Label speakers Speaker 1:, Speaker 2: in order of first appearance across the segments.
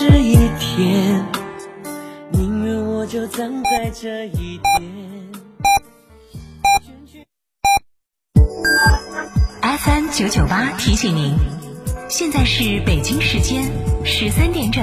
Speaker 1: 这一天，宁愿我就葬在这一天。
Speaker 2: FM 九九八提醒您，现在是北京时间十三点整。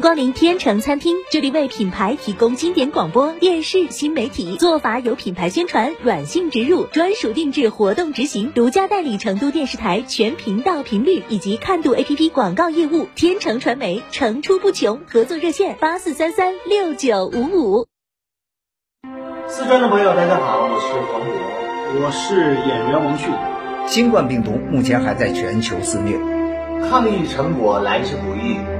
Speaker 3: 迎光临天成餐厅，这里为品牌提供经典广播电视新媒体做法有品牌宣传、软性植入、专属定制活动执行，独家代理成都电视台全频道频率以及看度 APP 广告业务。天成传媒层出不穷，合作热线八四三三六九五五。
Speaker 4: 四川的朋友，大家好，我是黄渤，
Speaker 5: 我是演员王迅。
Speaker 6: 新冠病毒目前还在全球肆虐，
Speaker 4: 抗疫成果来之不易。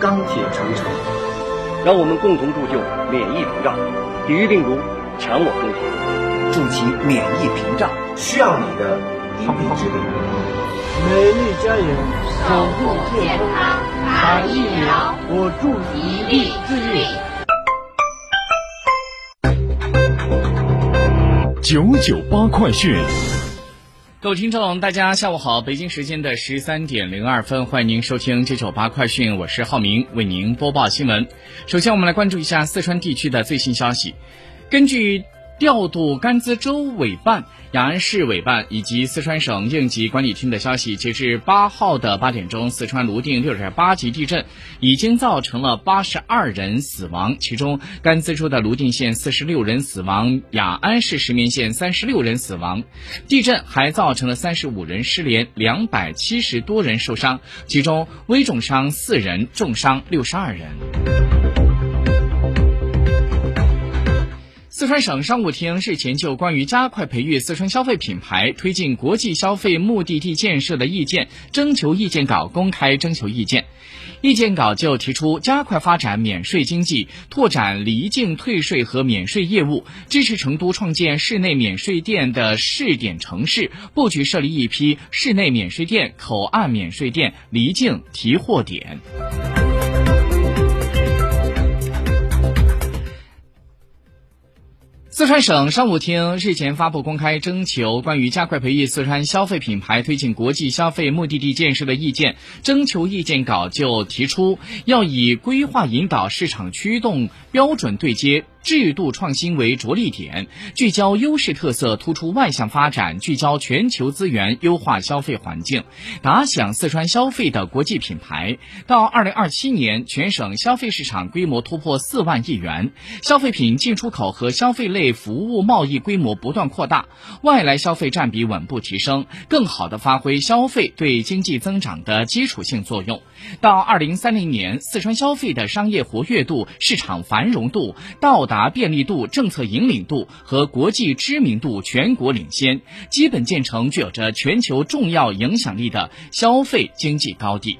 Speaker 5: 钢铁长城，
Speaker 7: 让我们共同铸就免疫屏障，抵御病毒，强我中华，
Speaker 6: 筑起免疫屏障，
Speaker 4: 需要你的一臂之力。
Speaker 8: 美丽家园，守护健康，打疫苗，我助一臂之
Speaker 9: 力。九九八快讯。
Speaker 10: 各位听众，大家下午好！北京时间的十三点零二分，欢迎您收听九九八快讯，我是浩明，为您播报新闻。首先，我们来关注一下四川地区的最新消息。根据调度甘孜州委办、雅安市委办以及四川省应急管理厅的消息，截至八号的八点钟，四川泸定六点八级地震已经造成了八十二人死亡，其中甘孜州的泸定县四十六人死亡，雅安市石棉县三十六人死亡。地震还造成了三十五人失联，两百七十多人受伤，其中危重伤四人，重伤六十二人。四川省商务厅日前就关于加快培育四川消费品牌、推进国际消费目的地建设的意见征求意见稿公开征求意见。意见稿就提出，加快发展免税经济，拓展离境退税和免税业务，支持成都创建室内免税店的试点城市，布局设立一批室内免税店、口岸免税店、离境提货点。四川省商务厅日前发布公开征求关于加快培育四川消费品牌、推进国际消费目的地建设的意见征求意见稿，就提出要以规划引导、市场驱动、标准对接。制度创新为着力点，聚焦优势特色，突出外向发展，聚焦全球资源，优化消费环境，打响四川消费的国际品牌。到二零二七年，全省消费市场规模突破四万亿元，消费品进出口和消费类服务贸易规模不断扩大，外来消费占比稳步提升，更好地发挥消费对经济增长的基础性作用。到二零三零年，四川消费的商业活跃度、市场繁荣度到达。达便利度、政策引领度和国际知名度全国领先，基本建成具有着全球重要影响力的消费经济高地。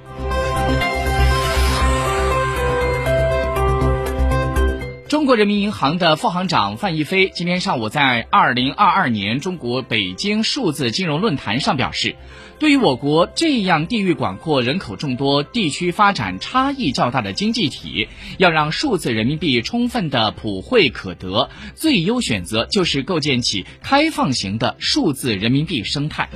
Speaker 10: 中国人民银行的副行长范一飞今天上午在二零二二年中国北京数字金融论坛上表示。对于我国这样地域广阔、人口众多、地区发展差异较大的经济体，要让数字人民币充分的普惠可得，最优选择就是构建起开放型的数字人民币生态。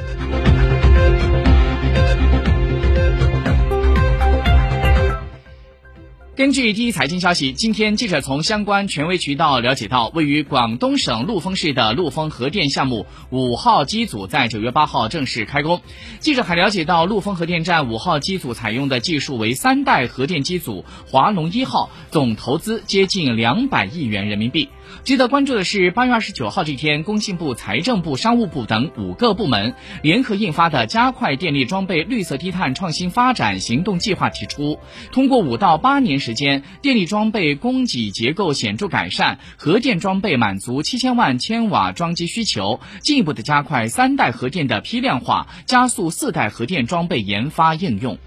Speaker 10: 根据第一财经消息，今天记者从相关权威渠道了解到，位于广东省陆丰市的陆丰核电项目五号机组在九月八号正式开工。记者还了解到，陆丰核电站五号机组采用的技术为三代核电机组华龙一号，总投资接近两百亿元人民币。值得关注的是，八月二十九号这天，工信部、财政部、商务部等五个部门联合印发的《加快电力装备绿色低碳创新发展行动计划》，提出通过五到八年时间，电力装备供给结构显著改善，核电装备满足七千万千瓦装机需求，进一步的加快三代核电的批量化，加速四代核电装备研发应用。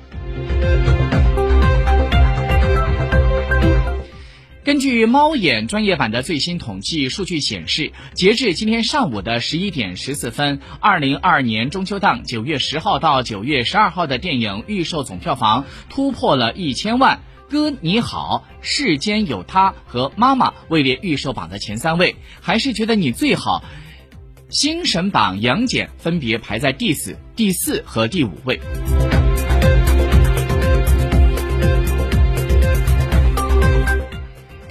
Speaker 10: 根据猫眼专业版的最新统计数据显示，截至今天上午的十一点十四分，二零二二年中秋档九月十号到九月十二号的电影预售总票房突破了一千万。哥你好，世间有他和妈妈位列预售榜的前三位，还是觉得你最好。星神榜杨戬分别排在第四、第四和第五位。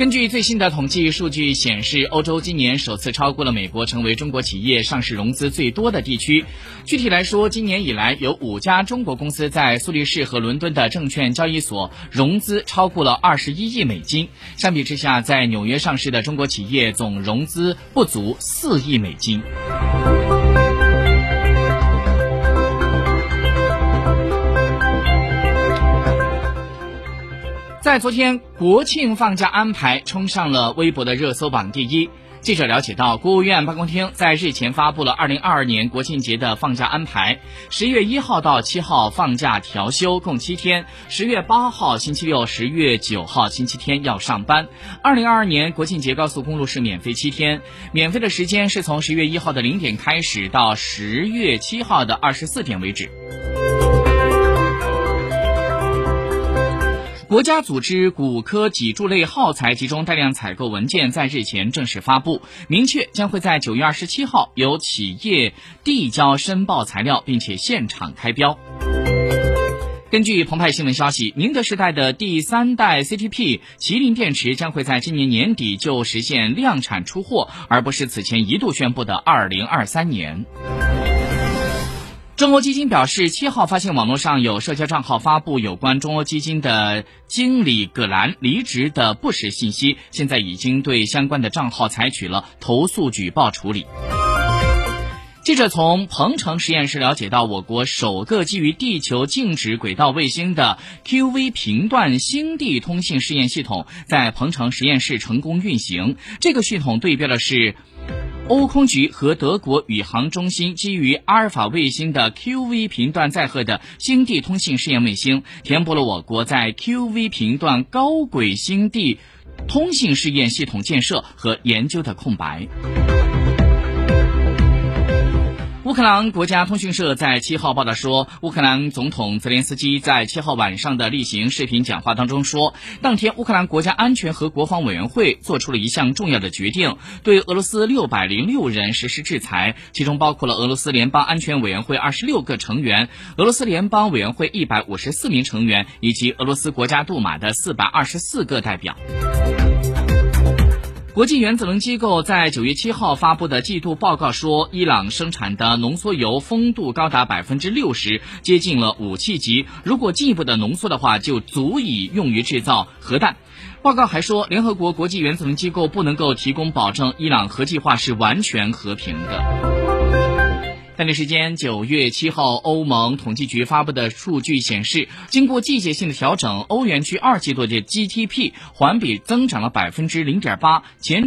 Speaker 10: 根据最新的统计数据显示，欧洲今年首次超过了美国，成为中国企业上市融资最多的地区。具体来说，今年以来有五家中国公司在苏黎世和伦敦的证券交易所融资超过了二十一亿美金。相比之下，在纽约上市的中国企业总融资不足四亿美金。在昨天，国庆放假安排冲上了微博的热搜榜第一。记者了解到，国务院办公厅在日前发布了二零二二年国庆节的放假安排：十月一号到七号放假调休，共七天；十月八号星期六、十月九号星期天要上班。二零二二年国庆节高速公路是免费七天，免费的时间是从十月一号的零点开始，到十月七号的二十四点为止。国家组织骨科脊柱类耗材集中带量采购文件在日前正式发布，明确将会在九月二十七号由企业递交申报材料，并且现场开标。根据澎湃新闻消息，宁德时代的第三代 CTP 麒麟电池将会在今年年底就实现量产出货，而不是此前一度宣布的二零二三年。中欧基金表示，七号发现网络上有社交账号发布有关中欧基金的经理葛兰离职的不实信息，现在已经对相关的账号采取了投诉举报处理。记者从鹏程实验室了解到，我国首个基于地球静止轨道卫星的 QV 频段星地通信试验系统在鹏程实验室成功运行。这个系统对标的是。欧空局和德国宇航中心基于阿尔法卫星的 QV 频段载荷的星地通信试验卫星，填补了我国在 QV 频段高轨星地通信试验系统建设和研究的空白。乌克兰国家通讯社在七号报道说，乌克兰总统泽连斯基在七号晚上的例行视频讲话当中说，当天乌克兰国家安全和国防委员会做出了一项重要的决定，对俄罗斯六百零六人实施制裁，其中包括了俄罗斯联邦安全委员会二十六个成员、俄罗斯联邦委员会一百五十四名成员以及俄罗斯国家杜马的四百二十四个代表。国际原子能机构在九月七号发布的季度报告说，伊朗生产的浓缩铀丰度高达百分之六十，接近了武器级。如果进一步的浓缩的话，就足以用于制造核弹。报告还说，联合国国际原子能机构不能够提供保证，伊朗核计划是完全和平的。当地时间九月七号，欧盟统计局发布的数据显示，经过季节性的调整，欧元区二季度的 GDP 环比增长了百分之零点八，前。